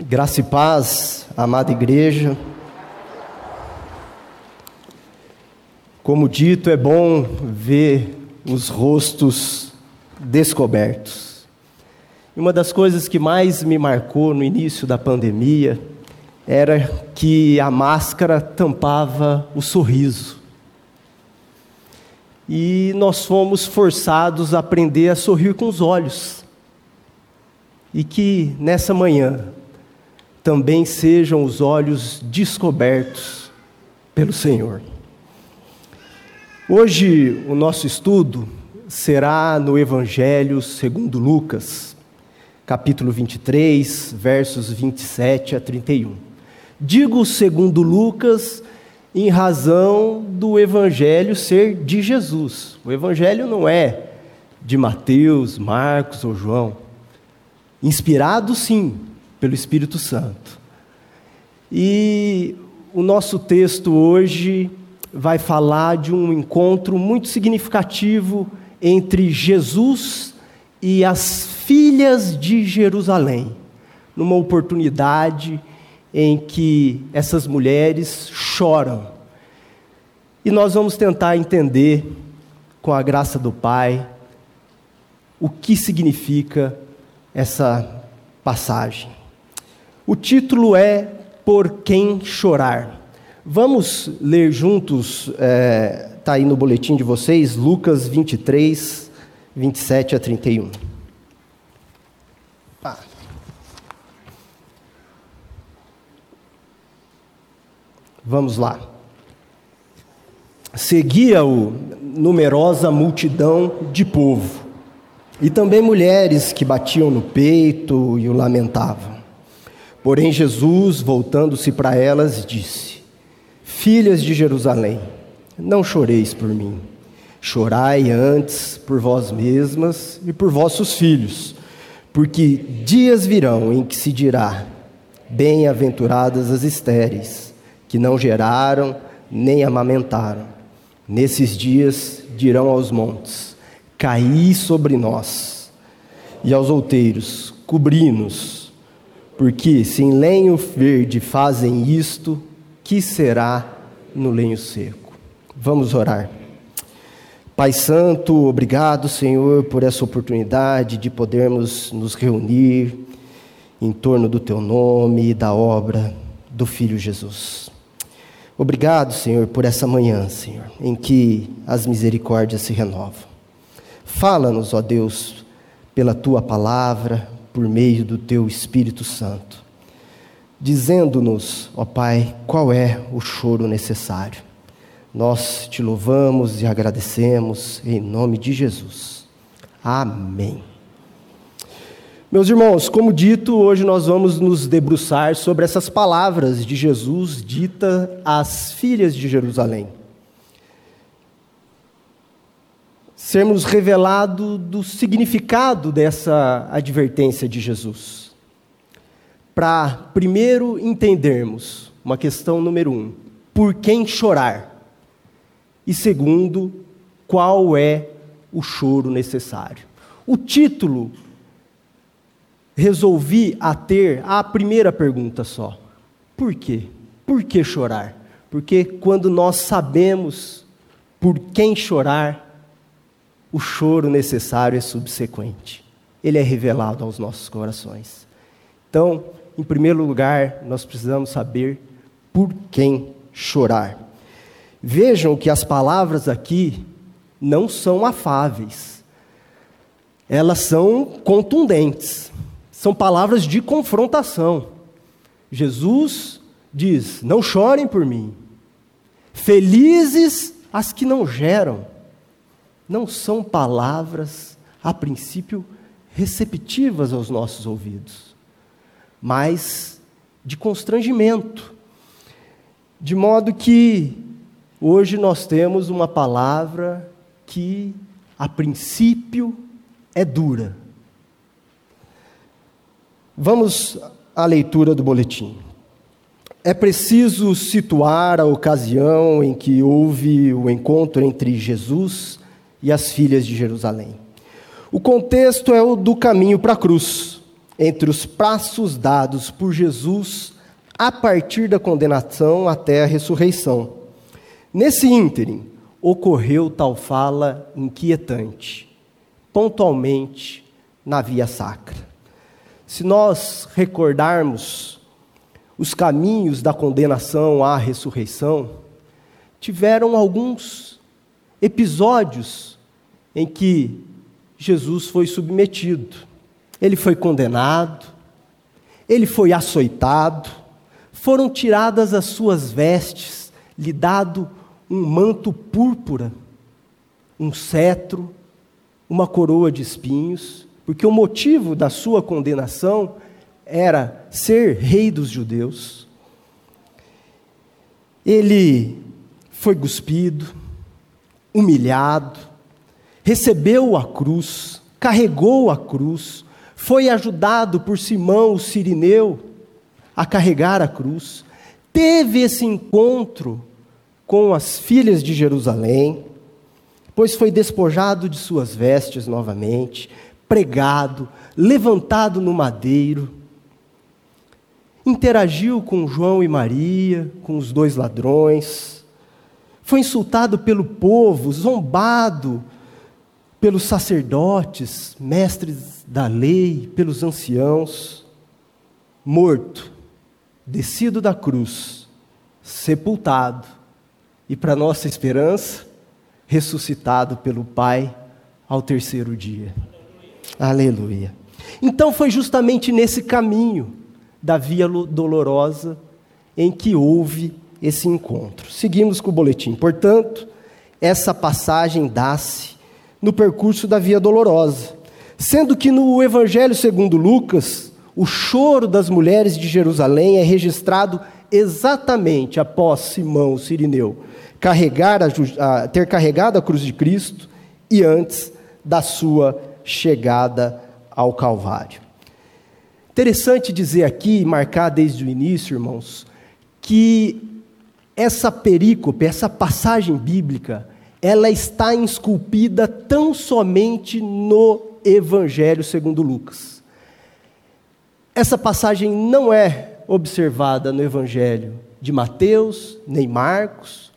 Graça e paz, amada igreja. Como dito, é bom ver os rostos descobertos. Uma das coisas que mais me marcou no início da pandemia era que a máscara tampava o sorriso. E nós fomos forçados a aprender a sorrir com os olhos. E que nessa manhã também sejam os olhos descobertos pelo Senhor. Hoje o nosso estudo será no Evangelho segundo Lucas, capítulo 23, versos 27 a 31. Digo segundo Lucas em razão do Evangelho ser de Jesus. O Evangelho não é de Mateus, Marcos ou João. Inspirado, sim, pelo Espírito Santo. E o nosso texto hoje vai falar de um encontro muito significativo entre Jesus e as filhas de Jerusalém, numa oportunidade em que essas mulheres choram. E nós vamos tentar entender, com a graça do Pai, o que significa essa passagem. O título é Por Quem Chorar. Vamos ler juntos, está é, tá aí no boletim de vocês, Lucas 23, 27 a 31. Ah. Vamos lá. Seguia-o numerosa multidão de povo, e também mulheres que batiam no peito e o lamentavam. Porém, Jesus, voltando-se para elas, disse: Filhas de Jerusalém, não choreis por mim. Chorai antes por vós mesmas e por vossos filhos, porque dias virão em que se dirá: Bem-aventuradas as estéreis, que não geraram nem amamentaram. Nesses dias dirão aos montes: Caí sobre nós, e aos outeiros: Cobri-nos porque se em lenho verde fazem isto, que será no lenho seco? Vamos orar. Pai Santo, obrigado, Senhor, por essa oportunidade de podermos nos reunir em torno do Teu nome e da obra do Filho Jesus. Obrigado, Senhor, por essa manhã, Senhor, em que as misericórdias se renovam. Fala-nos, ó Deus, pela Tua palavra, por meio do teu Espírito Santo, dizendo-nos, ó Pai, qual é o choro necessário. Nós te louvamos e agradecemos em nome de Jesus. Amém. Meus irmãos, como dito, hoje nós vamos nos debruçar sobre essas palavras de Jesus dita às filhas de Jerusalém. Sermos revelado do significado dessa advertência de Jesus. Para primeiro entendermos uma questão número um: por quem chorar? E segundo, qual é o choro necessário? O título resolvi a ter a primeira pergunta só: por quê? Por que chorar? Porque quando nós sabemos por quem chorar, o choro necessário é subsequente. Ele é revelado aos nossos corações. Então, em primeiro lugar, nós precisamos saber por quem chorar. Vejam que as palavras aqui não são afáveis, elas são contundentes, são palavras de confrontação. Jesus diz: Não chorem por mim, felizes as que não geram não são palavras, a princípio, receptivas aos nossos ouvidos, mas de constrangimento. De modo que hoje nós temos uma palavra que, a princípio, é dura. Vamos à leitura do boletim. É preciso situar a ocasião em que houve o encontro entre Jesus e as filhas de Jerusalém. O contexto é o do caminho para a cruz. entre os passos dados por Jesus a partir da condenação até a ressurreição. Nesse ínterim, ocorreu tal fala inquietante, pontualmente na via sacra. Se nós recordarmos os caminhos da condenação à ressurreição, tiveram alguns episódios em que Jesus foi submetido. Ele foi condenado, ele foi açoitado, foram tiradas as suas vestes, lhe dado um manto púrpura, um cetro, uma coroa de espinhos, porque o motivo da sua condenação era ser rei dos judeus. Ele foi cuspido, humilhado, recebeu a cruz, carregou a cruz, foi ajudado por Simão, o sirineu, a carregar a cruz, teve esse encontro com as filhas de Jerusalém, pois foi despojado de suas vestes novamente, pregado, levantado no madeiro, interagiu com João e Maria, com os dois ladrões, foi insultado pelo povo, zombado pelos sacerdotes, mestres da lei, pelos anciãos, morto descido da cruz, sepultado e, para nossa esperança, ressuscitado pelo Pai ao terceiro dia. Aleluia. Então foi justamente nesse caminho da via dolorosa em que houve esse encontro. Seguimos com o boletim. Portanto, essa passagem dá-se no percurso da via dolorosa, sendo que no Evangelho segundo Lucas, o choro das mulheres de Jerusalém é registrado exatamente após Simão o Sirineu carregar a, a, ter carregado a cruz de Cristo e antes da sua chegada ao Calvário. Interessante dizer aqui, marcar desde o início, irmãos, que essa perícope, essa passagem bíblica, ela está esculpida tão somente no Evangelho segundo Lucas. Essa passagem não é observada no Evangelho de Mateus, nem Marcos,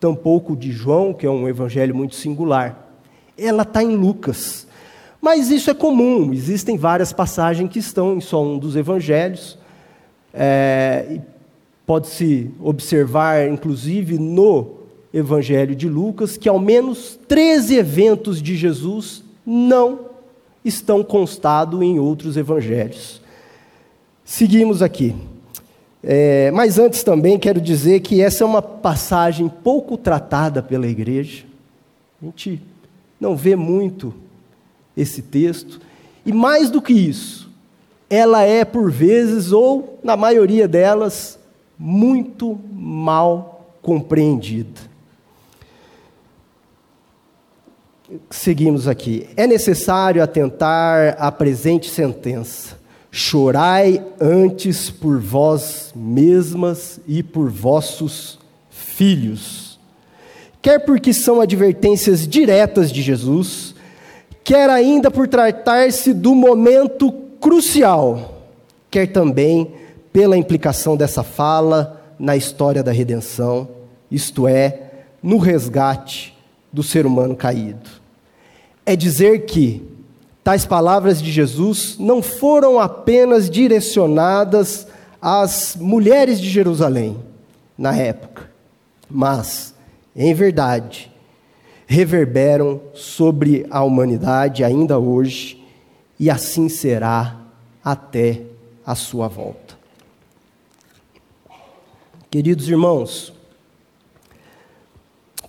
tampouco de João, que é um evangelho muito singular. Ela está em Lucas. Mas isso é comum, existem várias passagens que estão em só um dos evangelhos. É, Pode-se observar, inclusive, no Evangelho de Lucas, que ao menos 13 eventos de Jesus não estão constados em outros evangelhos. Seguimos aqui. É, mas antes também quero dizer que essa é uma passagem pouco tratada pela igreja. A gente não vê muito esse texto. E mais do que isso, ela é por vezes, ou na maioria delas, muito mal compreendida. Seguimos aqui. É necessário atentar à presente sentença Chorai antes por vós mesmas e por vossos filhos. Quer porque são advertências diretas de Jesus, quer ainda por tratar-se do momento crucial, quer também pela implicação dessa fala na história da redenção, isto é, no resgate do ser humano caído. É dizer que Tais palavras de Jesus não foram apenas direcionadas às mulheres de Jerusalém na época, mas, em verdade, reverberam sobre a humanidade ainda hoje e assim será até a sua volta. Queridos irmãos,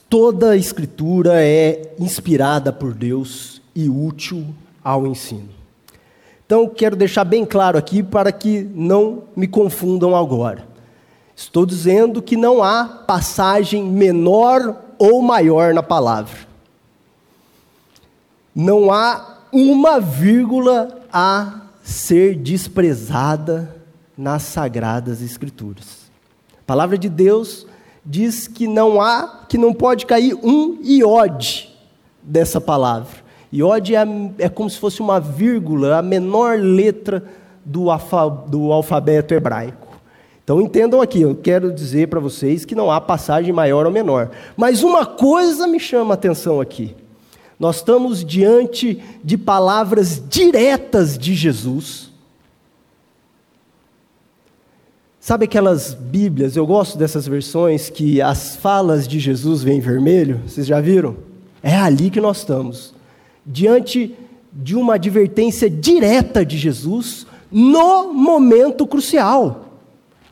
toda a Escritura é inspirada por Deus e útil ao ensino. Então, quero deixar bem claro aqui para que não me confundam agora. Estou dizendo que não há passagem menor ou maior na palavra. Não há uma vírgula a ser desprezada nas sagradas escrituras. A palavra de Deus diz que não há, que não pode cair um iode dessa palavra. Iode é, é como se fosse uma vírgula, a menor letra do, alfa, do alfabeto hebraico. Então entendam aqui, eu quero dizer para vocês que não há passagem maior ou menor. Mas uma coisa me chama a atenção aqui. Nós estamos diante de palavras diretas de Jesus. Sabe aquelas Bíblias, eu gosto dessas versões que as falas de Jesus vêm em vermelho? Vocês já viram? É ali que nós estamos. Diante de uma advertência direta de Jesus no momento crucial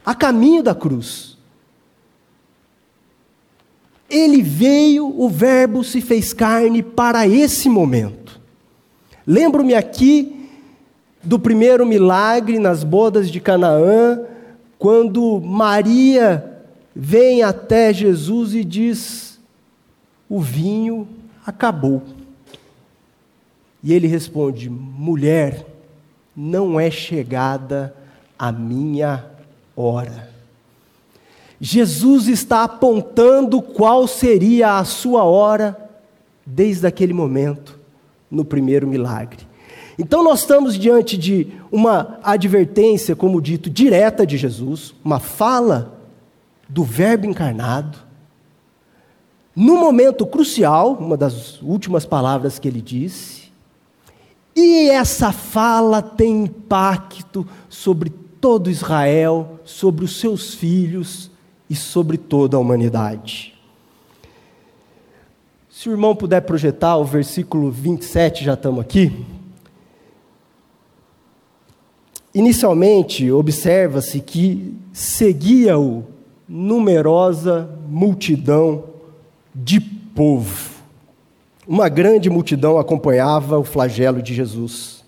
a caminho da cruz. Ele veio, o Verbo se fez carne para esse momento. Lembro-me aqui do primeiro milagre nas bodas de Canaã, quando Maria vem até Jesus e diz: O vinho acabou. E ele responde: Mulher, não é chegada a minha hora. Jesus está apontando qual seria a sua hora desde aquele momento, no primeiro milagre. Então, nós estamos diante de uma advertência, como dito, direta de Jesus, uma fala do Verbo encarnado. No momento crucial, uma das últimas palavras que ele disse, e essa fala tem impacto sobre todo Israel, sobre os seus filhos e sobre toda a humanidade. Se o irmão puder projetar o versículo 27, já estamos aqui. Inicialmente, observa-se que seguia-o numerosa multidão de povo. Uma grande multidão acompanhava o flagelo de Jesus.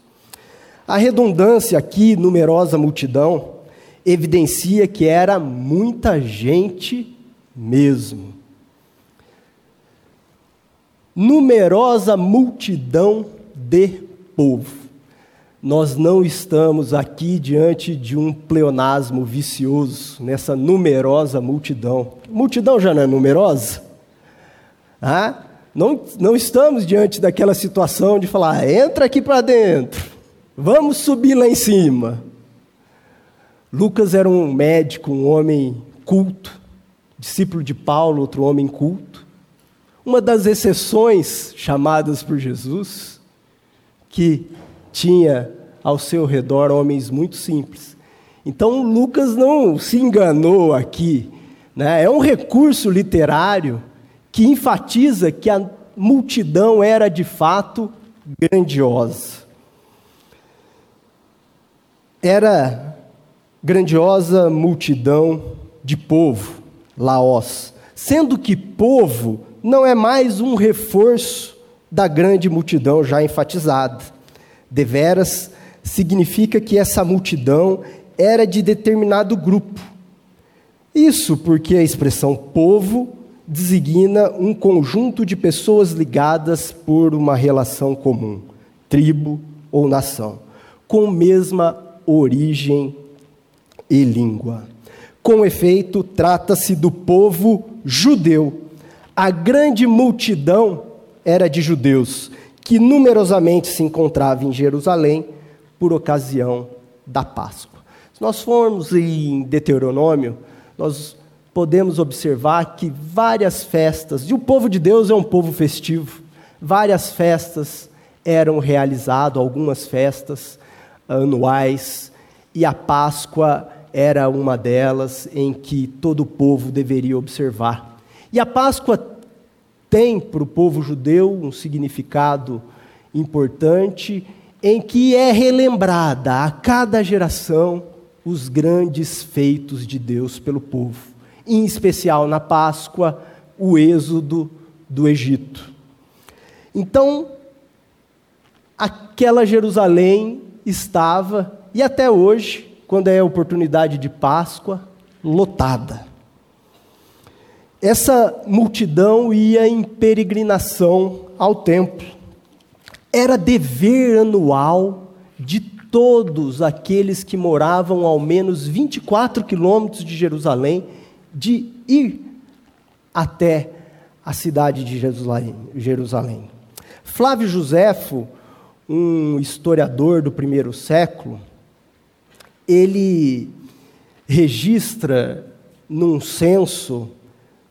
A redundância aqui, numerosa multidão, evidencia que era muita gente mesmo. Numerosa multidão de povo. Nós não estamos aqui diante de um pleonasmo vicioso, nessa numerosa multidão. Multidão já não é numerosa? Ah, não, não estamos diante daquela situação de falar, entra aqui para dentro. Vamos subir lá em cima. Lucas era um médico, um homem culto, discípulo de Paulo, outro homem culto. Uma das exceções chamadas por Jesus, que tinha ao seu redor homens muito simples. Então Lucas não se enganou aqui. Né? É um recurso literário que enfatiza que a multidão era de fato grandiosa era grandiosa multidão de povo, Laós, sendo que povo não é mais um reforço da grande multidão já enfatizada. Deveras significa que essa multidão era de determinado grupo. Isso porque a expressão povo designa um conjunto de pessoas ligadas por uma relação comum, tribo ou nação, com mesma origem e língua. Com efeito, trata-se do povo judeu. A grande multidão era de judeus, que numerosamente se encontrava em Jerusalém por ocasião da Páscoa. Se nós formos em Deuteronômio, nós podemos observar que várias festas, e o povo de Deus é um povo festivo, várias festas eram realizadas, algumas festas anuais, e a Páscoa era uma delas em que todo o povo deveria observar. E a Páscoa tem para o povo judeu um significado importante, em que é relembrada a cada geração os grandes feitos de Deus pelo povo, em especial na Páscoa, o êxodo do Egito. Então, aquela Jerusalém estava, e até hoje, quando é oportunidade de Páscoa, lotada. Essa multidão ia em peregrinação ao templo. Era dever anual de todos aqueles que moravam ao menos 24 quilômetros de Jerusalém de ir até a cidade de Jerusalém. Flávio Joséfo um historiador do primeiro século, ele registra num censo,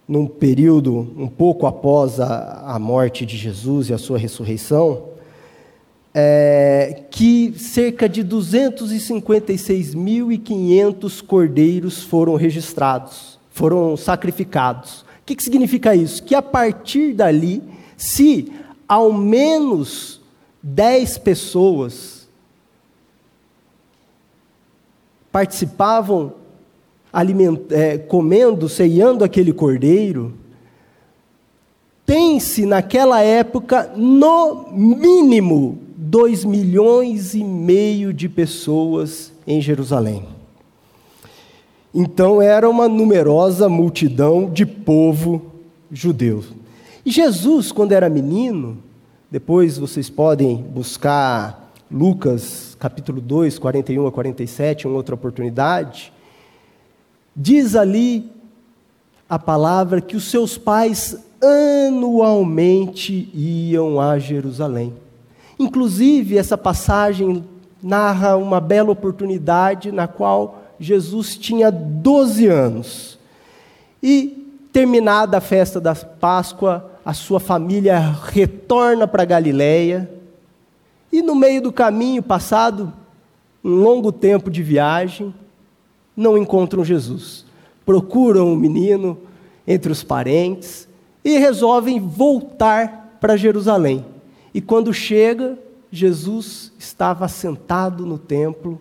num período um pouco após a, a morte de Jesus e a sua ressurreição, é, que cerca de 256.500 cordeiros foram registrados, foram sacrificados. O que, que significa isso? Que a partir dali, se ao menos 10 pessoas participavam é, comendo, ceiando aquele cordeiro, pense naquela época, no mínimo, 2 milhões e meio de pessoas em Jerusalém. Então era uma numerosa multidão de povo judeu. E Jesus, quando era menino, depois vocês podem buscar Lucas capítulo 2, 41 a 47, uma outra oportunidade. Diz ali a palavra que os seus pais anualmente iam a Jerusalém. Inclusive, essa passagem narra uma bela oportunidade na qual Jesus tinha 12 anos. E, terminada a festa da Páscoa, a sua família retorna para Galiléia. E no meio do caminho, passado um longo tempo de viagem, não encontram Jesus. Procuram o menino entre os parentes e resolvem voltar para Jerusalém. E quando chega, Jesus estava sentado no templo,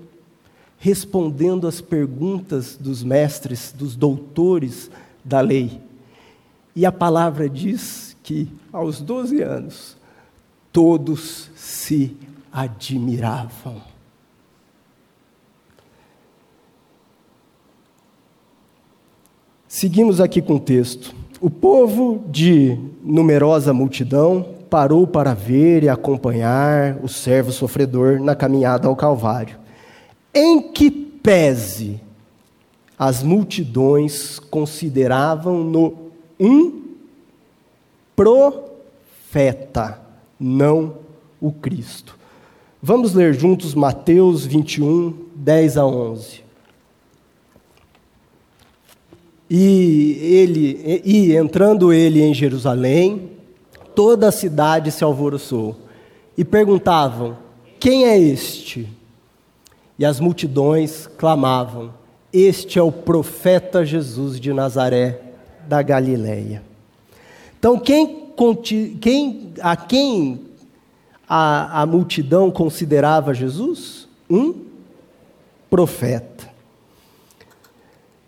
respondendo às perguntas dos mestres, dos doutores da lei. E a palavra diz que, aos 12 anos, todos se admiravam. Seguimos aqui com o texto. O povo de numerosa multidão parou para ver e acompanhar o servo sofredor na caminhada ao Calvário. Em que pese as multidões consideravam-no um profeta, não o Cristo. Vamos ler juntos Mateus 21, 10 a 11. E ele e entrando ele em Jerusalém, toda a cidade se alvoroçou e perguntavam: Quem é este? E as multidões clamavam: Este é o profeta Jesus de Nazaré da Galileia. Então, quem, quem, a quem a, a multidão considerava Jesus? Um profeta.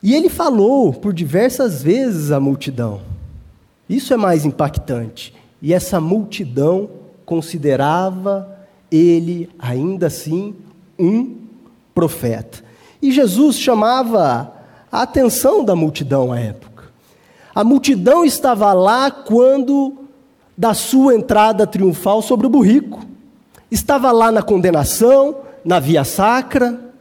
E ele falou por diversas vezes à multidão. Isso é mais impactante. E essa multidão considerava ele, ainda assim, um profeta. E Jesus chamava a atenção da multidão à época. A multidão estava lá quando da sua entrada triunfal sobre o burrico. Estava lá na condenação, na via sacra,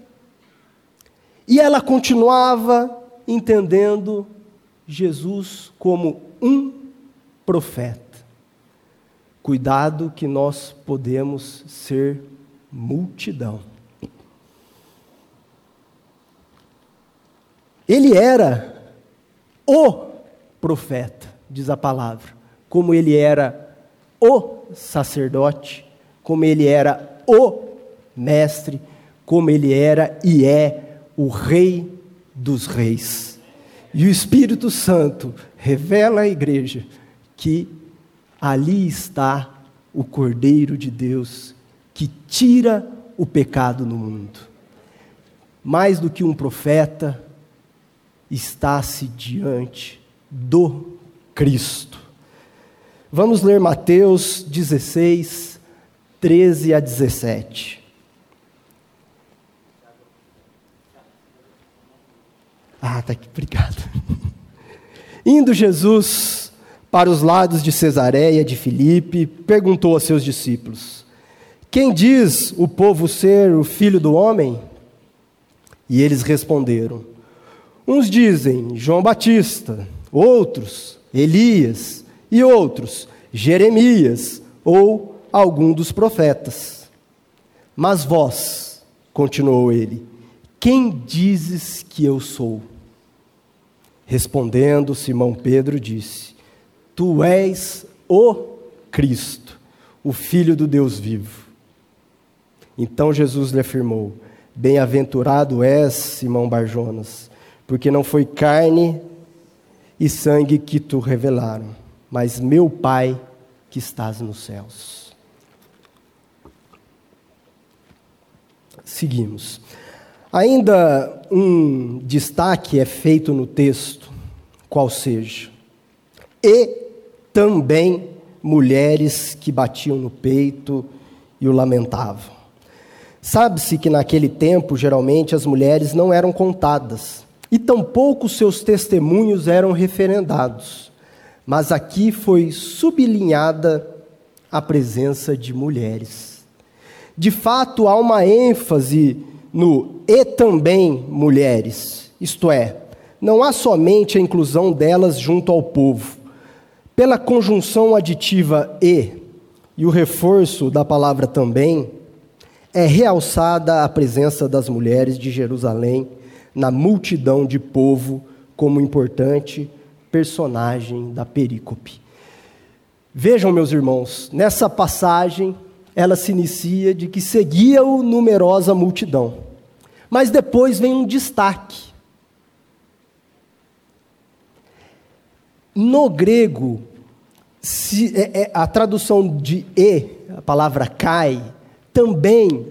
e ela continuava entendendo Jesus como um profeta. Cuidado que nós podemos ser multidão. Ele era o profeta, diz a palavra, como ele era o sacerdote, como ele era o mestre, como ele era e é o Rei dos Reis. E o Espírito Santo revela à igreja que ali está o Cordeiro de Deus que tira o pecado no mundo. Mais do que um profeta, está-se diante do Cristo. Vamos ler Mateus 16, 13 a 17. Ah, tá aqui, obrigado. Indo Jesus para os lados de Cesareia de Filipe, perguntou a seus discípulos: Quem diz o povo ser o filho do homem? E eles responderam: Uns dizem João Batista, outros Elias, e outros Jeremias ou algum dos profetas. Mas vós, continuou ele, Quem dizes que eu sou? Respondendo, Simão Pedro disse: Tu és o Cristo, o Filho do Deus vivo. Então Jesus lhe afirmou: Bem-aventurado és, Simão Barjonas, porque não foi carne e sangue que tu revelaram, mas meu Pai que estás nos céus. Seguimos. Ainda um destaque é feito no texto, qual seja, e também mulheres que batiam no peito e o lamentavam. Sabe-se que naquele tempo, geralmente, as mulheres não eram contadas, e tampouco seus testemunhos eram referendados. Mas aqui foi sublinhada a presença de mulheres. De fato, há uma ênfase no e também mulheres, isto é, não há somente a inclusão delas junto ao povo. Pela conjunção aditiva e e o reforço da palavra também, é realçada a presença das mulheres de Jerusalém na multidão de povo como importante personagem da perícope. Vejam, meus irmãos, nessa passagem ela se inicia de que seguia-o numerosa multidão. Mas depois vem um destaque. No grego, se, é, é, a tradução de e, a palavra cai, também,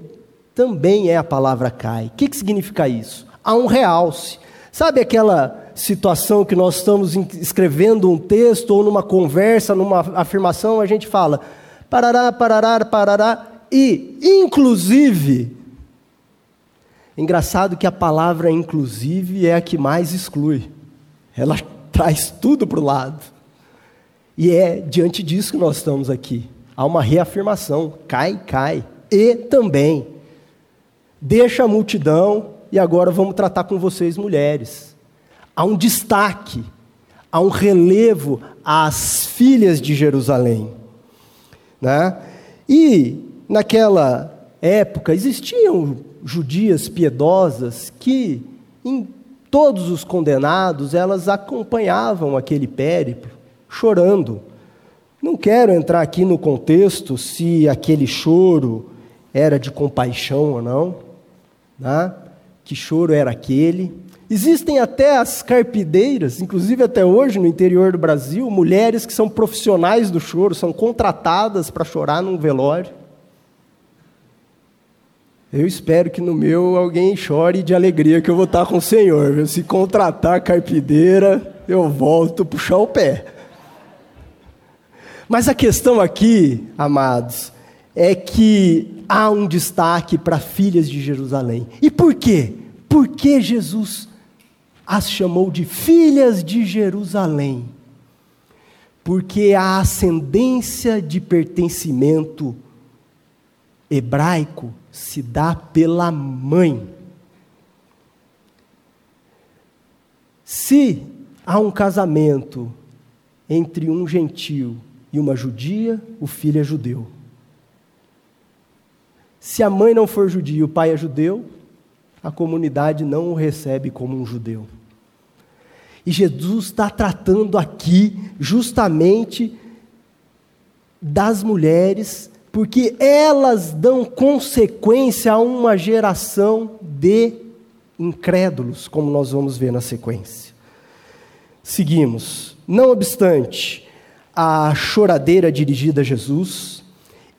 também é a palavra cai. O que, que significa isso? Há um realce. Sabe aquela situação que nós estamos escrevendo um texto ou numa conversa, numa afirmação, a gente fala parará, parará, parará, e inclusive. Engraçado que a palavra inclusive é a que mais exclui. Ela traz tudo para o lado. E é diante disso que nós estamos aqui. Há uma reafirmação: cai, cai e também. Deixa a multidão e agora vamos tratar com vocês, mulheres. Há um destaque, há um relevo às filhas de Jerusalém. Né? E naquela época existiam judias piedosas que, em todos os condenados, elas acompanhavam aquele périplo, chorando. Não quero entrar aqui no contexto se aquele choro era de compaixão ou não, né? que choro era aquele. Existem até as carpideiras, inclusive até hoje no interior do Brasil, mulheres que são profissionais do choro, são contratadas para chorar num velório. Eu espero que no meu alguém chore de alegria que eu vou estar com o Senhor. Se contratar carpideira, eu volto puxar o pé. Mas a questão aqui, amados, é que há um destaque para filhas de Jerusalém. E por quê? Por que Jesus as chamou de filhas de Jerusalém? Porque a ascendência de pertencimento hebraico se dá pela mãe. Se há um casamento entre um gentil e uma judia, o filho é judeu. Se a mãe não for judia e o pai é judeu, a comunidade não o recebe como um judeu. E Jesus está tratando aqui justamente das mulheres, porque elas dão consequência a uma geração de incrédulos, como nós vamos ver na sequência. Seguimos. Não obstante a choradeira dirigida a Jesus,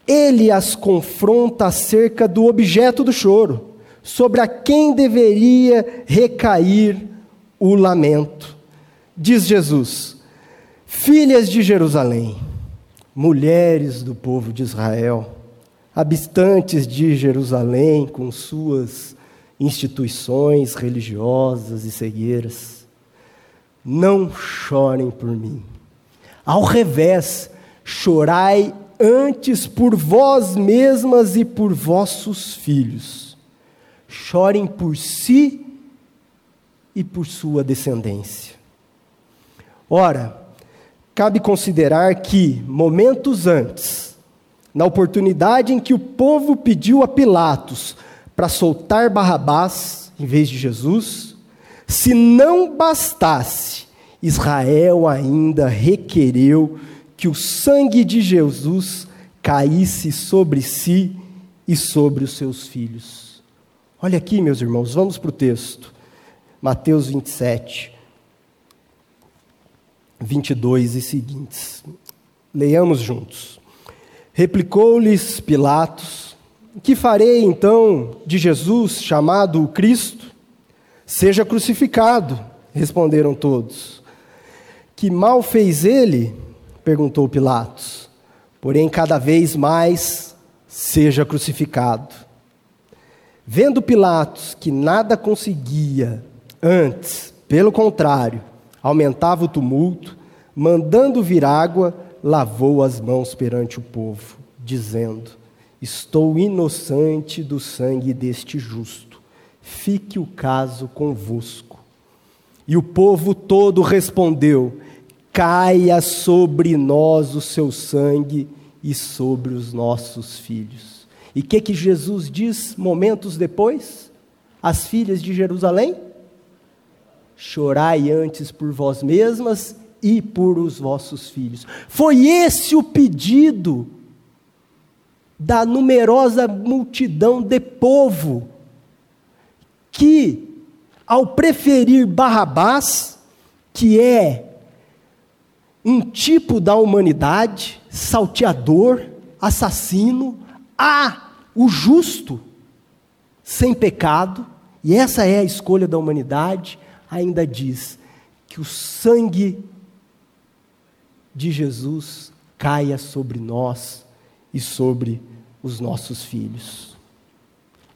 ele as confronta acerca do objeto do choro, sobre a quem deveria recair o lamento. Diz Jesus: Filhas de Jerusalém, mulheres do povo de Israel, habitantes de Jerusalém com suas instituições religiosas e cegueiras, não chorem por mim. Ao revés, chorai antes por vós mesmas e por vossos filhos. Chorem por si e por sua descendência. Ora, cabe considerar que, momentos antes, na oportunidade em que o povo pediu a Pilatos para soltar Barrabás, em vez de Jesus? Se não bastasse, Israel ainda requereu que o sangue de Jesus caísse sobre si e sobre os seus filhos. Olha aqui, meus irmãos, vamos para o texto. Mateus 27, 22 e seguintes. Leiamos juntos. Replicou-lhes Pilatos: Que farei então de Jesus, chamado o Cristo? Seja crucificado, responderam todos. Que mal fez ele? perguntou Pilatos. Porém, cada vez mais seja crucificado. Vendo Pilatos que nada conseguia, antes, pelo contrário, aumentava o tumulto, mandando vir água, lavou as mãos perante o povo, dizendo: Estou inocente do sangue deste justo, fique o caso convosco. E o povo todo respondeu: Caia sobre nós o seu sangue e sobre os nossos filhos. E o que, que Jesus diz momentos depois? As filhas de Jerusalém? Chorai antes por vós mesmas e por os vossos filhos. Foi esse o pedido da numerosa multidão de povo que, ao preferir Barrabás, que é um tipo da humanidade, salteador, assassino, a o justo, sem pecado, e essa é a escolha da humanidade, ainda diz que o sangue de Jesus caia sobre nós e sobre os nossos filhos.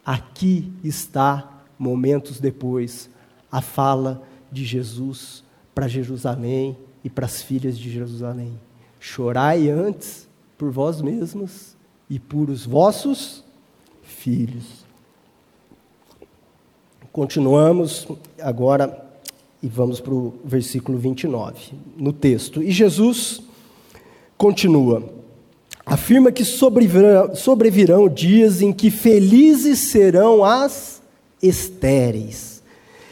Aqui está, momentos depois, a fala de Jesus para Jerusalém e para as filhas de Jerusalém: Chorai antes por vós mesmos e por os vossos filhos. Continuamos agora e vamos para o versículo 29, no texto. E Jesus continua: afirma que sobrevirão, sobrevirão dias em que felizes serão as estéreis.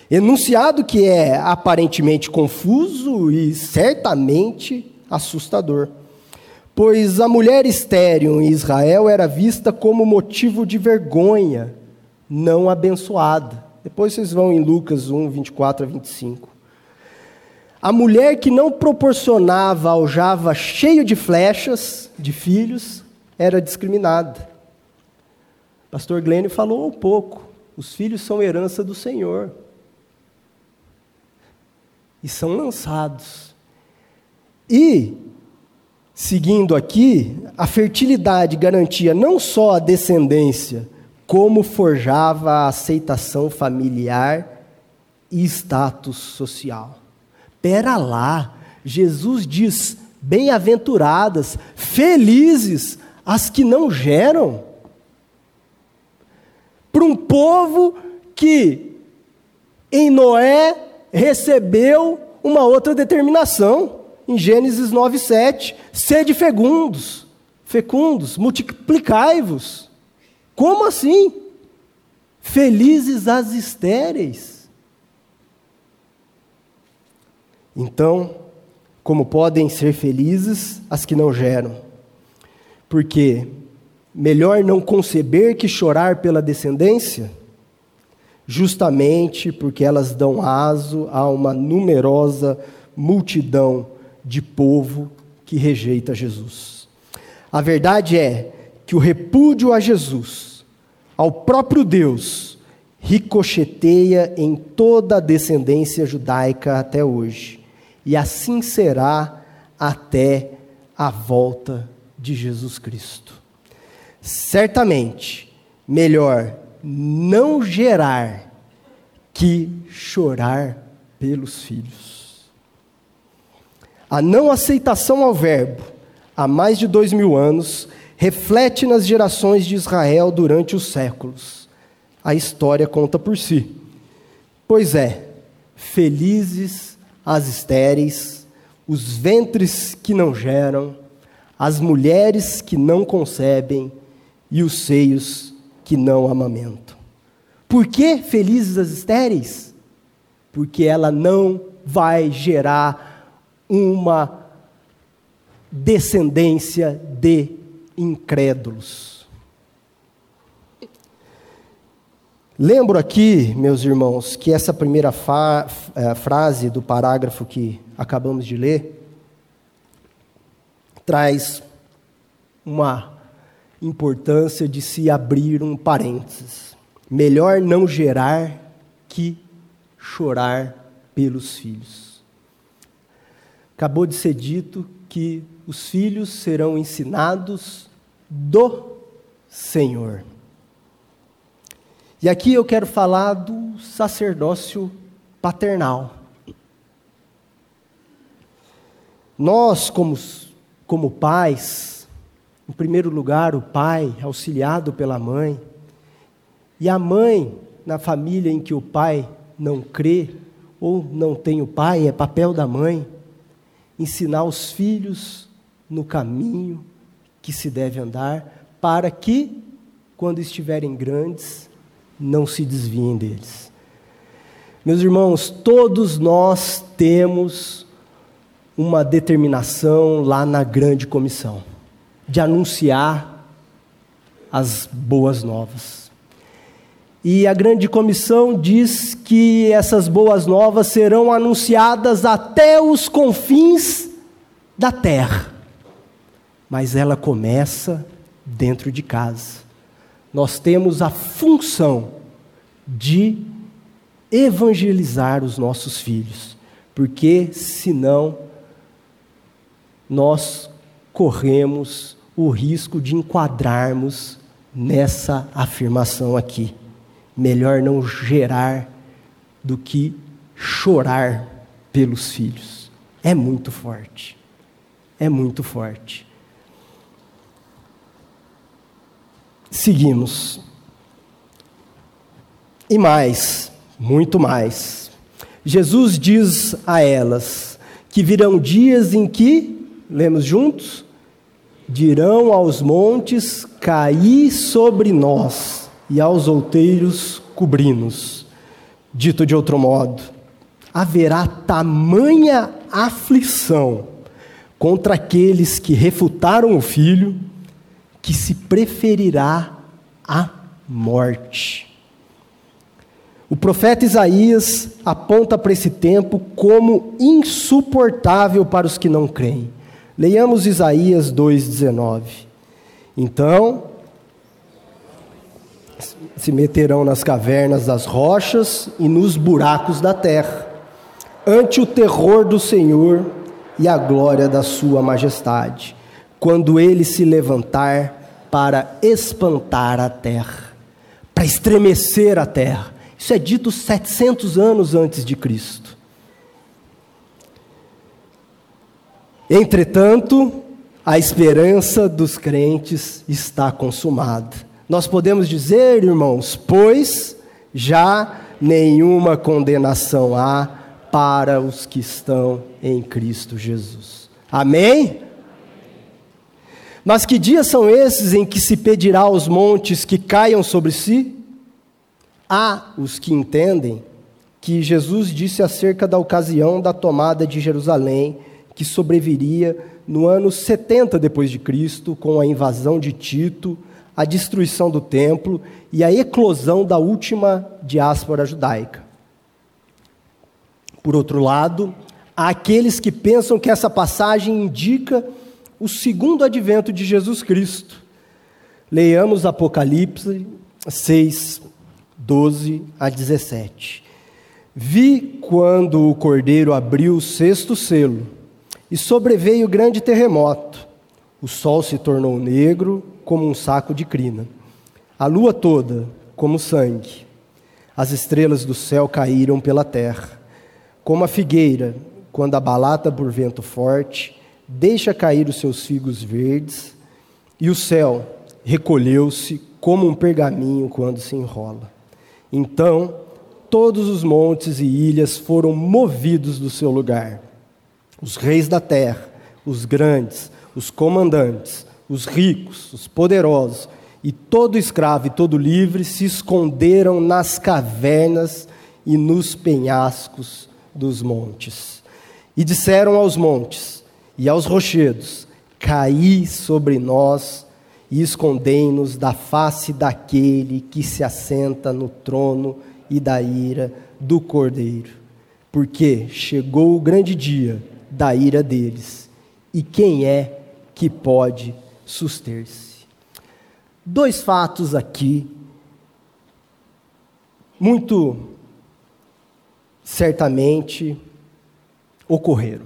Enunciado que é aparentemente confuso e certamente assustador. Pois a mulher estéril em Israel era vista como motivo de vergonha, não abençoada. Depois vocês vão em Lucas 1, 24 a 25. A mulher que não proporcionava ao Java cheio de flechas, de filhos, era discriminada. Pastor Glênio falou um pouco. Os filhos são herança do Senhor. E são lançados. E, seguindo aqui, a fertilidade garantia não só a descendência, como forjava a aceitação familiar e status social. Pera lá, Jesus diz: bem-aventuradas, felizes as que não geram. Para um povo que em Noé recebeu uma outra determinação, em Gênesis 9:7, sede fecundos, fecundos, multiplicai-vos. Como assim? Felizes as estéreis. Então, como podem ser felizes as que não geram? Porque melhor não conceber que chorar pela descendência, justamente porque elas dão aso a uma numerosa multidão de povo que rejeita Jesus. A verdade é que o repúdio a Jesus, ao próprio Deus, ricocheteia em toda a descendência judaica até hoje. E assim será até a volta de Jesus Cristo. Certamente, melhor não gerar que chorar pelos filhos. A não aceitação ao Verbo, há mais de dois mil anos, reflete nas gerações de Israel durante os séculos. A história conta por si. Pois é, felizes as estéreis, os ventres que não geram, as mulheres que não concebem e os seios que não amamentam. Por que felizes as estéreis? Porque ela não vai gerar uma descendência de incrédulos. Lembro aqui, meus irmãos, que essa primeira eh, frase do parágrafo que acabamos de ler traz uma importância de se abrir um parênteses. Melhor não gerar que chorar pelos filhos. Acabou de ser dito que os filhos serão ensinados do Senhor. E aqui eu quero falar do sacerdócio paternal. Nós, como, como pais, em primeiro lugar, o pai, auxiliado pela mãe, e a mãe, na família em que o pai não crê ou não tem o pai, é papel da mãe, ensinar os filhos no caminho que se deve andar, para que, quando estiverem grandes, não se desviem deles. Meus irmãos, todos nós temos uma determinação lá na grande comissão de anunciar as boas novas. E a grande comissão diz que essas boas novas serão anunciadas até os confins da terra. Mas ela começa dentro de casa. Nós temos a função de evangelizar os nossos filhos, porque senão nós corremos o risco de enquadrarmos nessa afirmação aqui. Melhor não gerar do que chorar pelos filhos. É muito forte. É muito forte. Seguimos. E mais, muito mais. Jesus diz a elas que virão dias em que, lemos juntos, dirão aos montes: Caí sobre nós, e aos outeiros cobri-nos. Dito de outro modo, haverá tamanha aflição contra aqueles que refutaram o filho, que se preferirá a morte. O profeta Isaías aponta para esse tempo como insuportável para os que não creem. Leiamos Isaías 2,19. Então, se meterão nas cavernas das rochas e nos buracos da terra, ante o terror do Senhor e a glória da Sua majestade, quando ele se levantar para espantar a terra, para estremecer a terra. Isso é dito 700 anos antes de Cristo. Entretanto, a esperança dos crentes está consumada. Nós podemos dizer, irmãos, pois já nenhuma condenação há para os que estão em Cristo Jesus. Amém? Mas que dias são esses em que se pedirá aos montes que caiam sobre si? Há os que entendem que Jesus disse acerca da ocasião da tomada de Jerusalém que sobreviria no ano 70 depois de Cristo, com a invasão de Tito, a destruição do templo e a eclosão da última diáspora judaica. Por outro lado, há aqueles que pensam que essa passagem indica o segundo advento de Jesus Cristo. Leiamos Apocalipse 6, 12 a 17. Vi quando o cordeiro abriu o sexto selo e sobreveio grande terremoto. O sol se tornou negro como um saco de crina, a lua toda como sangue. As estrelas do céu caíram pela terra, como a figueira, quando abalada por vento forte, deixa cair os seus figos verdes, e o céu recolheu-se como um pergaminho quando se enrola. Então, todos os montes e ilhas foram movidos do seu lugar os reis da terra, os grandes, os comandantes, os ricos, os poderosos e todo escravo e todo livre se esconderam nas cavernas e nos penhascos dos montes. E disseram aos montes e aos rochedos: Caí sobre nós e escondei-nos da face daquele que se assenta no trono e da ira do cordeiro. Porque chegou o grande dia da ira deles, e quem é que pode suster-se? Dois fatos aqui, muito certamente ocorreram,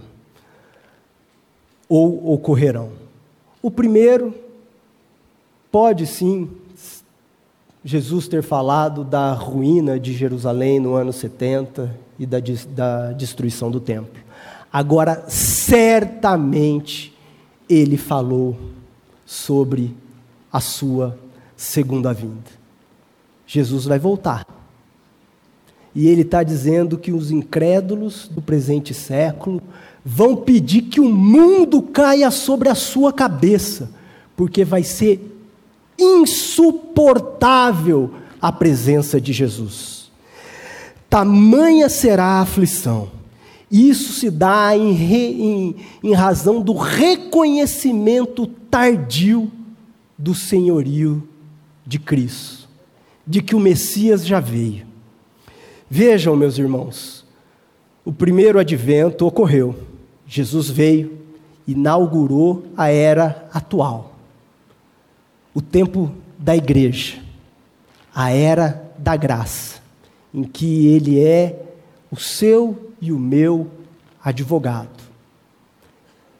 ou ocorrerão. O primeiro, pode sim Jesus ter falado da ruína de Jerusalém no ano 70 e da, da destruição do templo. Agora, certamente, ele falou sobre a sua segunda vinda. Jesus vai voltar. E ele está dizendo que os incrédulos do presente século vão pedir que o mundo caia sobre a sua cabeça, porque vai ser insuportável a presença de Jesus. Tamanha será a aflição. Isso se dá em, em, em razão do reconhecimento tardio do senhorio de Cristo, de que o Messias já veio. Vejam, meus irmãos, o primeiro advento ocorreu. Jesus veio, inaugurou a era atual, o tempo da igreja, a era da graça, em que ele é o seu e o meu advogado.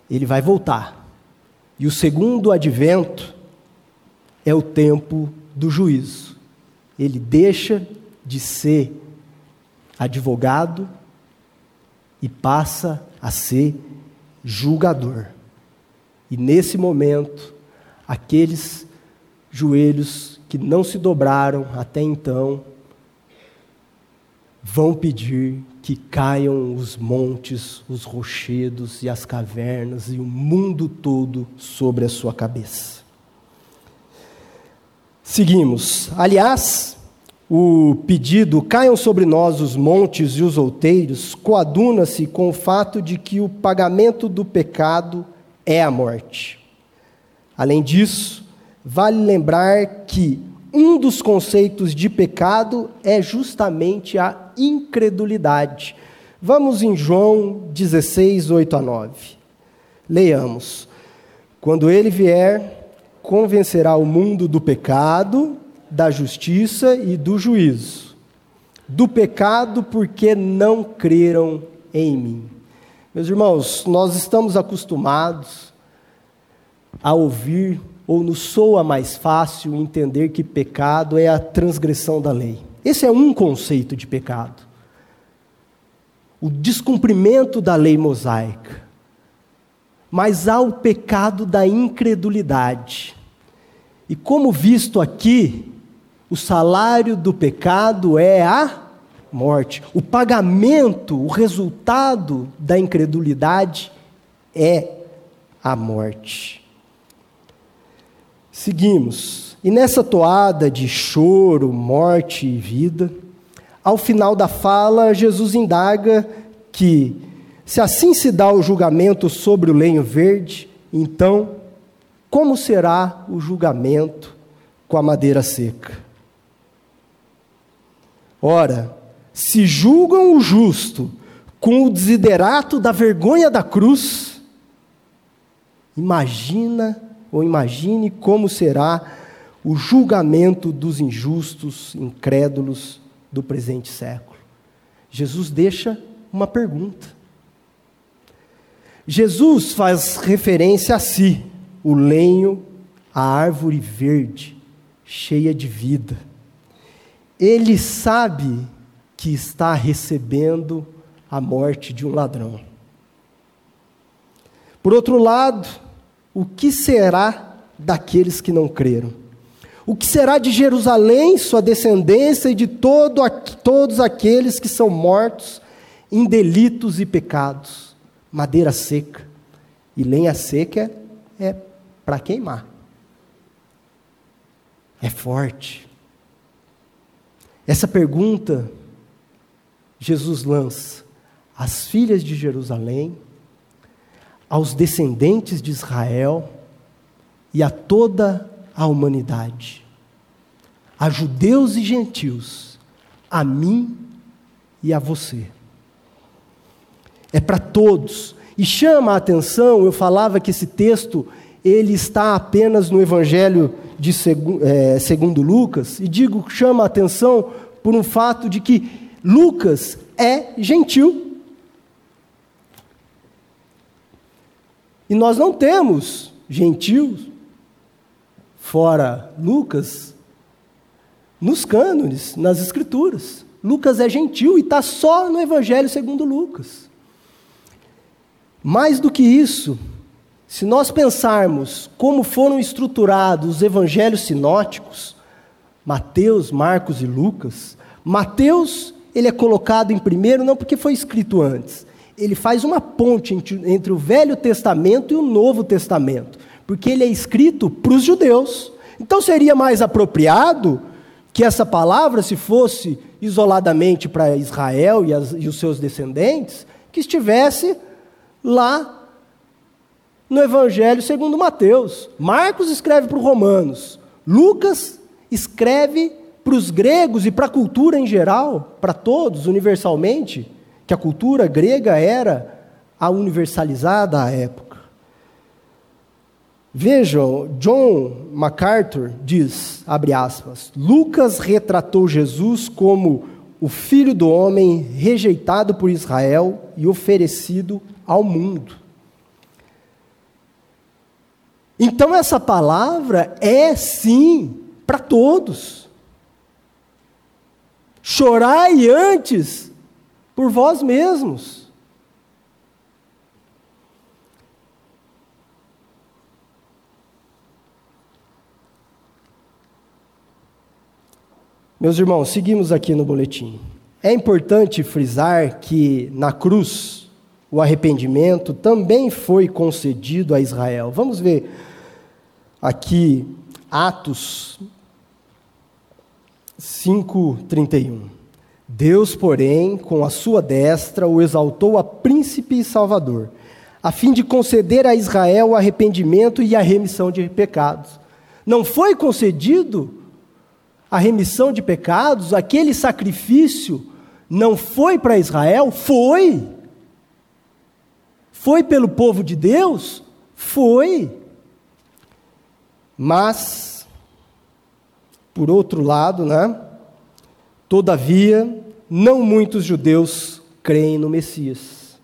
Ele vai voltar. E o segundo advento é o tempo do juízo. Ele deixa de ser advogado e passa a ser julgador. E nesse momento, aqueles joelhos que não se dobraram até então vão pedir que caiam os montes, os rochedos e as cavernas e o mundo todo sobre a sua cabeça. Seguimos. Aliás, o pedido caiam sobre nós os montes e os outeiros coaduna-se com o fato de que o pagamento do pecado é a morte. Além disso, vale lembrar que um dos conceitos de pecado é justamente a incredulidade. Vamos em João 16, 8 a 9. Leiamos. Quando ele vier, convencerá o mundo do pecado, da justiça e do juízo. Do pecado, porque não creram em mim. Meus irmãos, nós estamos acostumados a ouvir, ou nos soa mais fácil entender que pecado é a transgressão da lei. Esse é um conceito de pecado. O descumprimento da lei mosaica. Mas há o pecado da incredulidade. E como visto aqui, o salário do pecado é a morte. O pagamento, o resultado da incredulidade é a morte. Seguimos. E nessa toada de choro, morte e vida, ao final da fala, Jesus indaga que, se assim se dá o julgamento sobre o lenho verde, então como será o julgamento com a madeira seca? Ora, se julgam o justo com o desiderato da vergonha da cruz, imagina ou imagine como será o julgamento dos injustos, incrédulos do presente século. Jesus deixa uma pergunta. Jesus faz referência a si o lenho, a árvore verde, cheia de vida. Ele sabe que está recebendo a morte de um ladrão. Por outro lado, o que será daqueles que não creram? O que será de Jerusalém, sua descendência e de todo, todos aqueles que são mortos em delitos e pecados? Madeira seca. E lenha seca é para queimar. é forte. Essa pergunta Jesus lança às filhas de Jerusalém, aos descendentes de Israel e a toda a humanidade, a judeus e gentios, a mim e a você. É para todos. E chama a atenção, eu falava que esse texto ele está apenas no Evangelho de segu, é, segundo Lucas, e digo chama a atenção por um fato de que Lucas é gentil. E nós não temos gentios, fora Lucas, nos cânones, nas escrituras. Lucas é gentil e está só no Evangelho segundo Lucas. Mais do que isso, se nós pensarmos como foram estruturados os evangelhos sinóticos, Mateus, Marcos e Lucas, Mateus ele é colocado em primeiro não porque foi escrito antes, ele faz uma ponte entre, o Velho Testamento e o Novo Testamento, porque ele é escrito para os judeus. Então seria mais apropriado que essa palavra, se fosse isoladamente para Israel e, as, e os seus descendentes, que estivesse lá no Evangelho segundo Mateus. Marcos escreve para os romanos. Lucas escreve para os gregos e para a cultura em geral, para todos, universalmente, que a cultura grega era a universalizada à época. Vejam, John MacArthur diz, abre aspas, Lucas retratou Jesus como o filho do homem rejeitado por Israel e oferecido ao mundo. Então, essa palavra é sim para todos. Chorai antes por vós mesmos. Meus irmãos, seguimos aqui no boletim. É importante frisar que na cruz o arrependimento também foi concedido a Israel. Vamos ver aqui Atos 5:31. Deus, porém, com a sua destra o exaltou a príncipe e salvador, a fim de conceder a Israel o arrependimento e a remissão de pecados. Não foi concedido a remissão de pecados, aquele sacrifício não foi para Israel? Foi. Foi pelo povo de Deus? Foi. Mas, por outro lado, né? Todavia, não muitos judeus creem no Messias.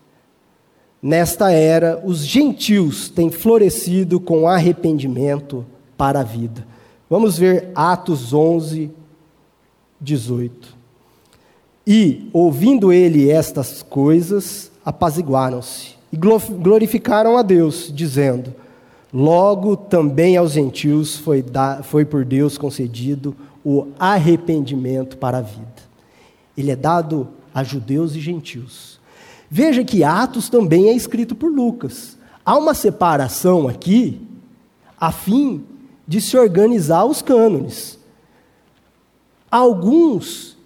Nesta era, os gentios têm florescido com arrependimento para a vida. Vamos ver Atos 11, 18. E, ouvindo ele estas coisas, apaziguaram-se e glorificaram a Deus, dizendo: Logo também aos gentios foi, da, foi por Deus concedido o arrependimento para a vida. Ele é dado a judeus e gentios. Veja que Atos também é escrito por Lucas. Há uma separação aqui, a fim de se organizar os cânones. Alguns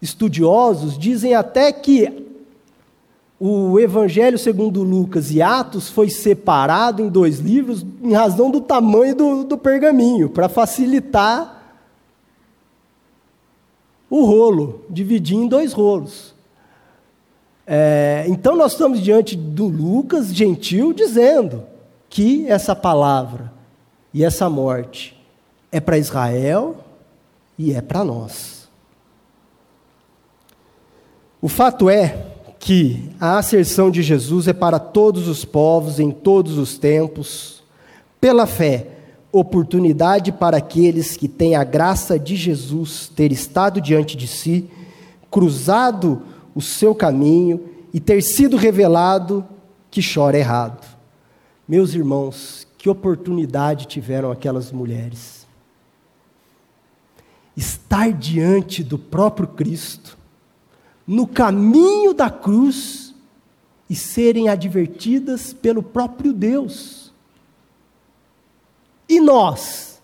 estudiosos dizem até que o Evangelho segundo Lucas e Atos foi separado em dois livros em razão do tamanho do, do pergaminho, para facilitar o rolo, dividir em dois rolos. É, então nós estamos diante do Lucas gentil dizendo que essa palavra e essa morte é para Israel e é para nós. O fato é que a asserção de Jesus é para todos os povos, em todos os tempos, pela fé, oportunidade para aqueles que têm a graça de Jesus ter estado diante de si, cruzado o seu caminho e ter sido revelado que chora errado. Meus irmãos, que oportunidade tiveram aquelas mulheres. Estar diante do próprio Cristo, no caminho da cruz e serem advertidas pelo próprio Deus. E nós,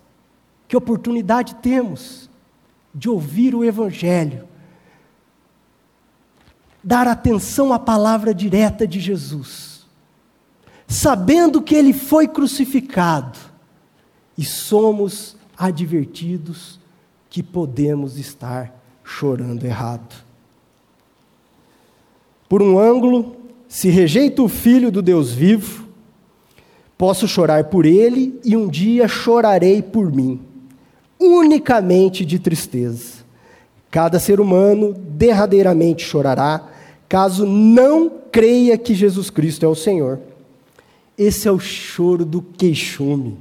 Que oportunidade temos de ouvir o Evangelho, dar atenção à palavra direta de Jesus, sabendo que ele foi crucificado e somos advertidos que podemos estar chorando errado. Por um ângulo, se rejeito o filho do Deus vivo, posso chorar por ele e um dia chorarei por mim, unicamente de tristeza. Cada ser humano derradeiramente chorará, caso não creia que Jesus Cristo é o Senhor. Esse é o choro do queixume,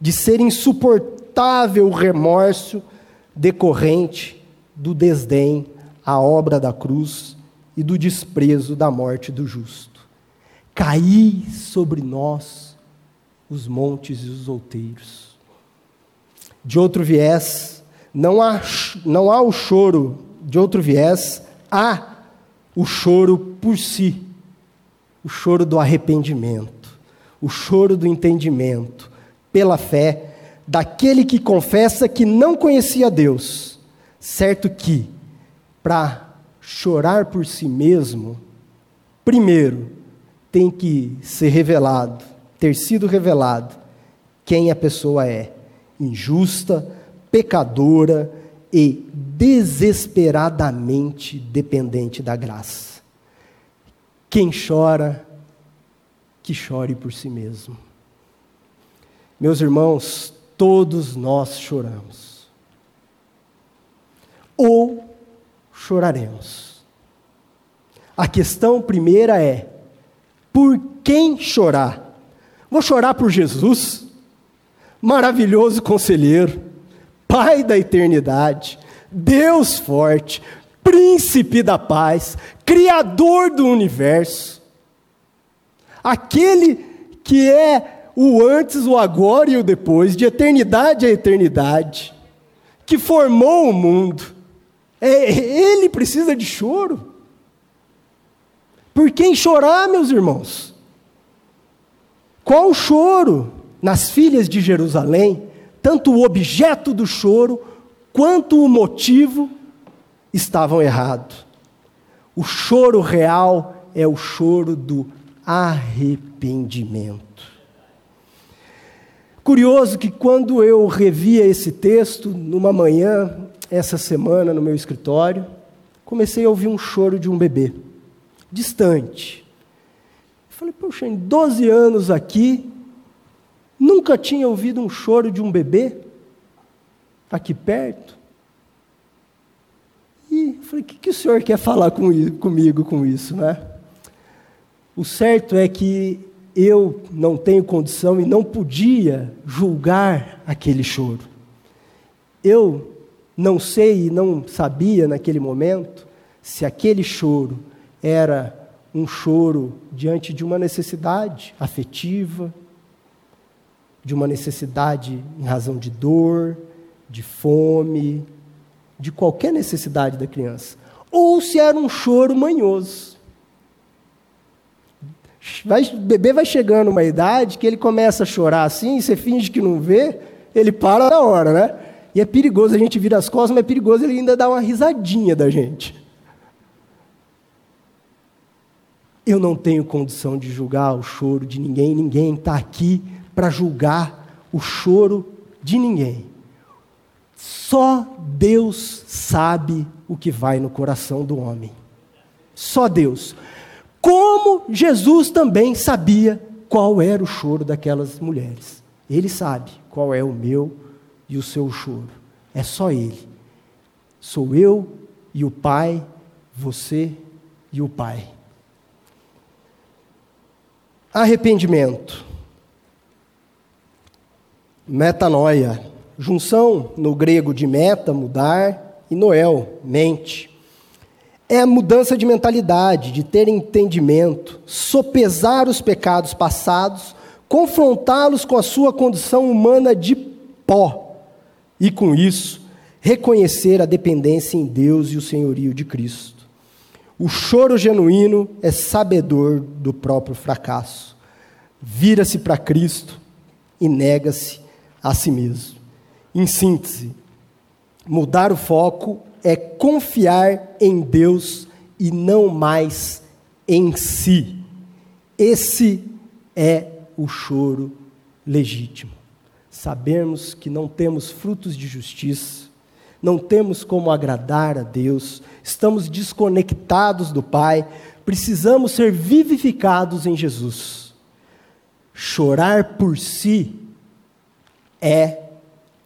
de ser insuportável o remorso decorrente do desdém à obra da cruz e do desprezo da morte do justo. Caí sobre nós os montes e os outeiros. De outro viés, não há, não há o choro, de outro viés, há o choro por si, o choro do arrependimento, o choro do entendimento, pela fé, daquele que confessa que não conhecia Deus, certo que, para chorar por si mesmo, primeiro tem que ser revelado, ter sido revelado quem a pessoa é: injusta, pecadora e desesperadamente dependente da graça. Quem chora, que chore por si mesmo. Meus irmãos, todos nós choramos. Ou choraremos. A questão primeira é: por quem chorar? Vou chorar por Jesus, maravilhoso conselheiro, Pai da eternidade, Deus forte, Príncipe da paz, Criador do universo, aquele que é o antes, o agora e o depois, de eternidade a eternidade, que formou o mundo é, ele precisa de choro. Por quem chorar, meus irmãos? Qual o choro? Nas filhas de Jerusalém, tanto o objeto do choro quanto o motivo estavam errados. O choro real é o choro do arrependimento. Curioso que quando eu revia esse texto, numa manhã, essa semana no meu escritório, comecei a ouvir um choro de um bebê, distante. Falei, poxa, em 12 anos aqui, nunca tinha ouvido um choro de um bebê aqui perto. E falei, o que, que o senhor quer falar com, comigo com isso, né? O certo é que eu não tenho condição e não podia julgar aquele choro. Eu não sei e não sabia naquele momento se aquele choro era um choro diante de uma necessidade afetiva, de uma necessidade em razão de dor, de fome, de qualquer necessidade da criança, ou se era um choro manhoso. Vai, o bebê vai chegando uma idade que ele começa a chorar assim, você finge que não vê, ele para na hora, né? E é perigoso, a gente vira as costas, mas é perigoso ele ainda dar uma risadinha da gente. Eu não tenho condição de julgar o choro de ninguém, ninguém está aqui para julgar o choro de ninguém. Só Deus sabe o que vai no coração do homem. Só Deus. Como Jesus também sabia qual era o choro daquelas mulheres. Ele sabe qual é o meu e o seu choro. É só Ele. Sou eu e o Pai, você e o Pai. Arrependimento. Metanoia. Junção no grego de meta, mudar, e noel, mente. É a mudança de mentalidade, de ter entendimento, sopesar os pecados passados, confrontá-los com a sua condição humana de pó e, com isso, reconhecer a dependência em Deus e o senhorio de Cristo. O choro genuíno é sabedor do próprio fracasso. Vira-se para Cristo e nega-se a si mesmo. Em síntese, mudar o foco é confiar em Deus e não mais em si. Esse é o choro legítimo. Sabermos que não temos frutos de justiça, não temos como agradar a Deus, estamos desconectados do Pai, precisamos ser vivificados em Jesus. Chorar por si é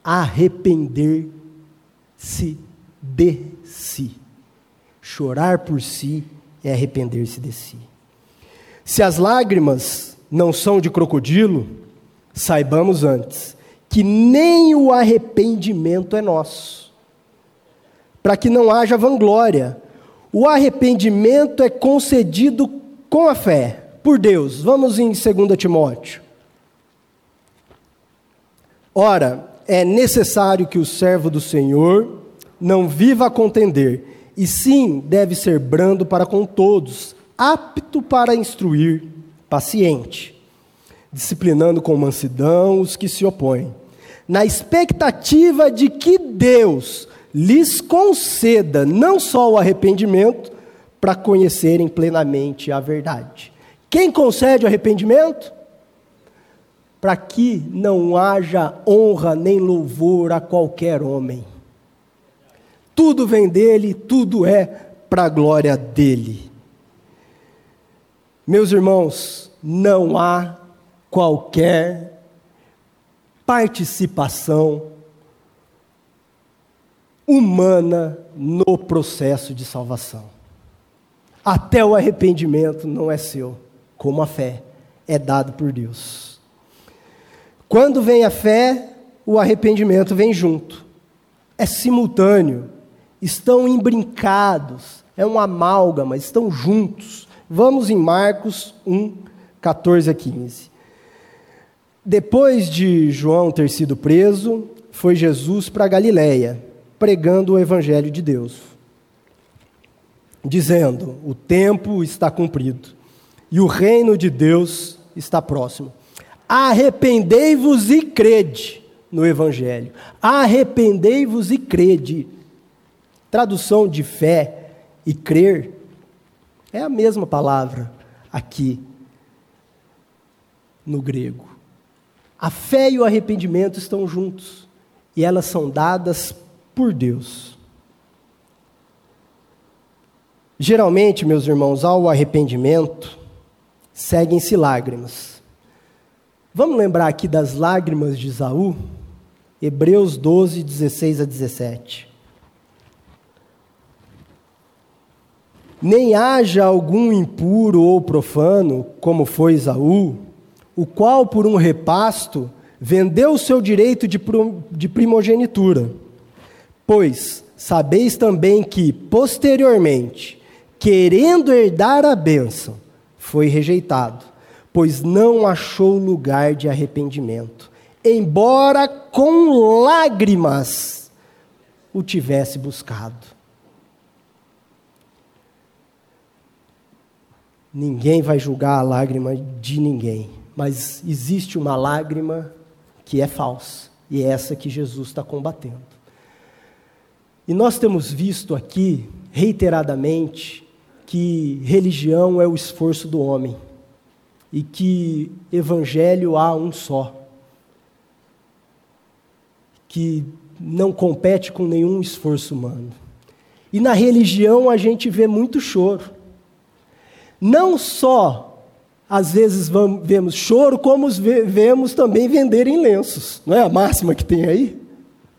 arrepender-se de si. Chorar por si é arrepender-se de si. Se as lágrimas não são de crocodilo, saibamos antes que nem o arrependimento é nosso, para que não haja vanglória. O arrependimento é concedido com a fé, por Deus. Vamos em 2 Timóteo. Ora, é necessário que o servo do Senhor não viva a contender, e sim deve ser brando para com todos, apto para instruir, paciente, disciplinando com mansidão os que se opõem, na expectativa de que Deus lhes conceda não só o arrependimento, para conhecerem plenamente a verdade. Quem concede o arrependimento? Para que não haja honra nem louvor a qualquer homem tudo vem dele, tudo é para a glória dele. Meus irmãos, não há qualquer participação humana no processo de salvação. Até o arrependimento não é seu, como a fé é dado por Deus. Quando vem a fé, o arrependimento vem junto. É simultâneo estão embrincados, é um amálgama, estão juntos. Vamos em Marcos 1, 14 a 15. Depois de João ter sido preso, foi Jesus para Galiléia, pregando o evangelho de Deus, dizendo: "O tempo está cumprido e o reino de Deus está próximo. Arrependei-vos e crede no evangelho. Arrependei-vos e crede Tradução de fé e crer é a mesma palavra aqui no grego. A fé e o arrependimento estão juntos e elas são dadas por Deus. Geralmente, meus irmãos, ao arrependimento seguem-se lágrimas. Vamos lembrar aqui das lágrimas de Isaú? Hebreus 12, 16 a 17. nem haja algum impuro ou profano, como foi Esaú, o qual, por um repasto, vendeu o seu direito de primogenitura. Pois sabeis também que, posteriormente, querendo herdar a bênção, foi rejeitado, pois não achou lugar de arrependimento, embora com lágrimas o tivesse buscado. Ninguém vai julgar a lágrima de ninguém, mas existe uma lágrima que é falsa, e é essa que Jesus está combatendo. E nós temos visto aqui, reiteradamente, que religião é o esforço do homem, e que evangelho há um só, que não compete com nenhum esforço humano. E na religião a gente vê muito choro não só às vezes vamos, vemos choro, como vemos também venderem lenços. Não é a máxima que tem aí?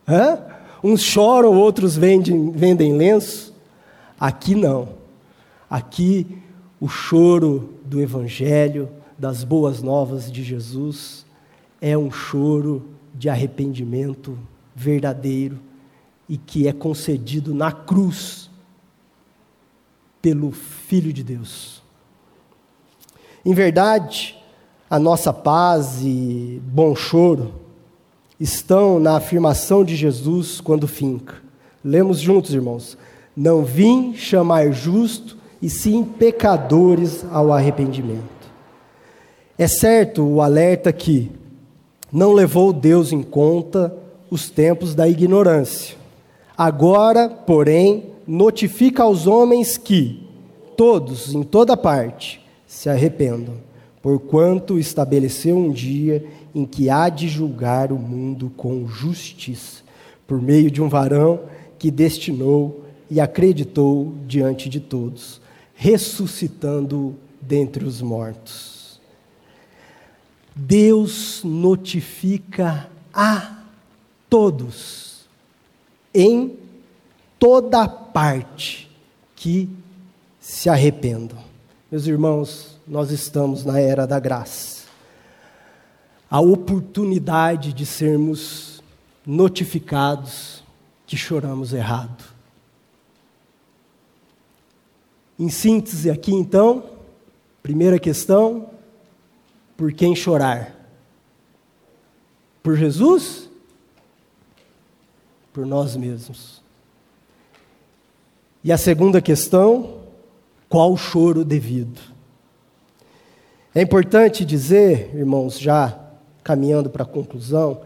Hã? Uns choram, outros vendem, vendem lenços. Aqui não. Aqui o choro do Evangelho, das boas novas de Jesus, é um choro de arrependimento verdadeiro e que é concedido na cruz pelo Filho de Deus. Em verdade, a nossa paz e bom choro estão na afirmação de Jesus quando finca. Lemos juntos, irmãos. Não vim chamar justo, e sim pecadores ao arrependimento. É certo o alerta que não levou Deus em conta os tempos da ignorância. Agora, porém, notifica aos homens que, todos, em toda parte, se arrependam, porquanto estabeleceu um dia em que há de julgar o mundo com justiça, por meio de um varão que destinou e acreditou diante de todos, ressuscitando dentre os mortos. Deus notifica a todos, em toda parte, que se arrependam. Meus irmãos, nós estamos na era da graça. A oportunidade de sermos notificados que choramos errado. Em síntese, aqui então, primeira questão: por quem chorar? Por Jesus? Por nós mesmos. E a segunda questão: qual choro devido? É importante dizer, irmãos, já caminhando para a conclusão,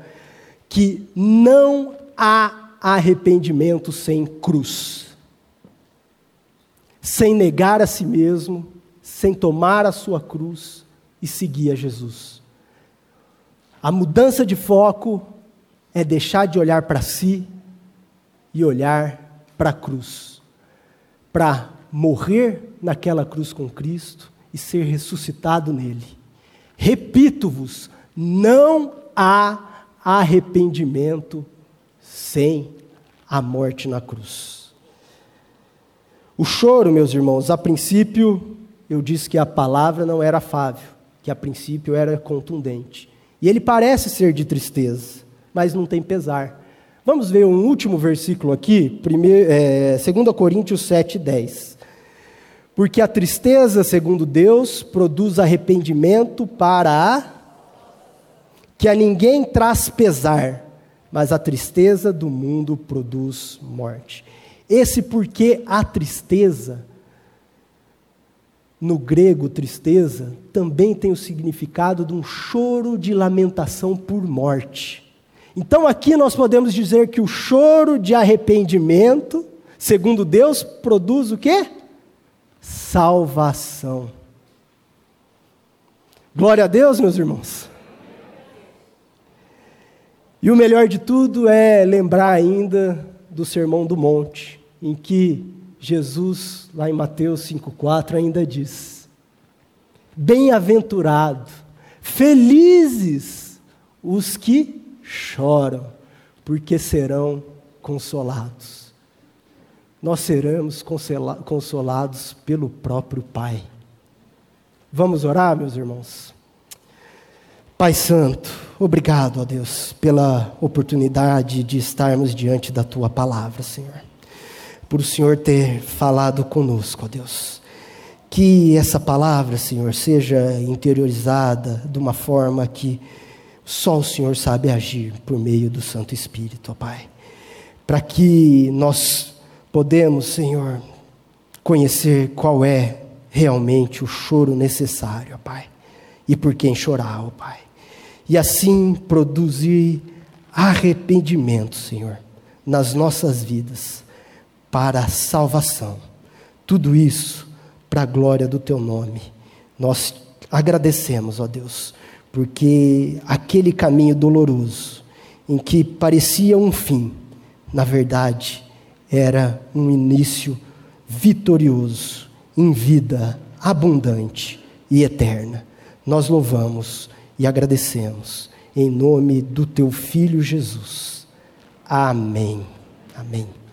que não há arrependimento sem cruz. Sem negar a si mesmo, sem tomar a sua cruz e seguir a Jesus. A mudança de foco é deixar de olhar para si e olhar para a cruz, para morrer naquela cruz com Cristo e ser ressuscitado nele. Repito-vos, não há arrependimento sem a morte na cruz. O choro, meus irmãos, a princípio eu disse que a palavra não era afável, que a princípio era contundente. E ele parece ser de tristeza, mas não tem pesar. Vamos ver um último versículo aqui, primeiro, é, 2 Coríntios 7, 10. Porque a tristeza, segundo Deus, produz arrependimento para a. que a ninguém traz pesar, mas a tristeza do mundo produz morte. Esse porque a tristeza no grego, tristeza, também tem o significado de um choro de lamentação por morte. Então aqui nós podemos dizer que o choro de arrependimento, segundo Deus, produz o quê? Salvação. Glória a Deus, meus irmãos. E o melhor de tudo é lembrar ainda do Sermão do Monte, em que Jesus, lá em Mateus 5,4, ainda diz: Bem-aventurado, felizes os que choram, porque serão consolados. Nós seremos consolados pelo próprio Pai. Vamos orar, meus irmãos? Pai Santo, obrigado, ó Deus, pela oportunidade de estarmos diante da Tua palavra, Senhor por o Senhor ter falado conosco, ó Deus. Que essa palavra, Senhor, seja interiorizada de uma forma que só o Senhor sabe agir por meio do Santo Espírito, ó Pai. Para que nós podemos, Senhor, conhecer qual é realmente o choro necessário, ó Pai, e por quem chorar, ó Pai. E assim produzir arrependimento, Senhor, nas nossas vidas para a salvação. Tudo isso para a glória do teu nome. Nós agradecemos, ó Deus, porque aquele caminho doloroso, em que parecia um fim, na verdade, era um início vitorioso, em vida abundante e eterna. Nós louvamos e agradecemos, em nome do teu Filho Jesus. Amém. Amém.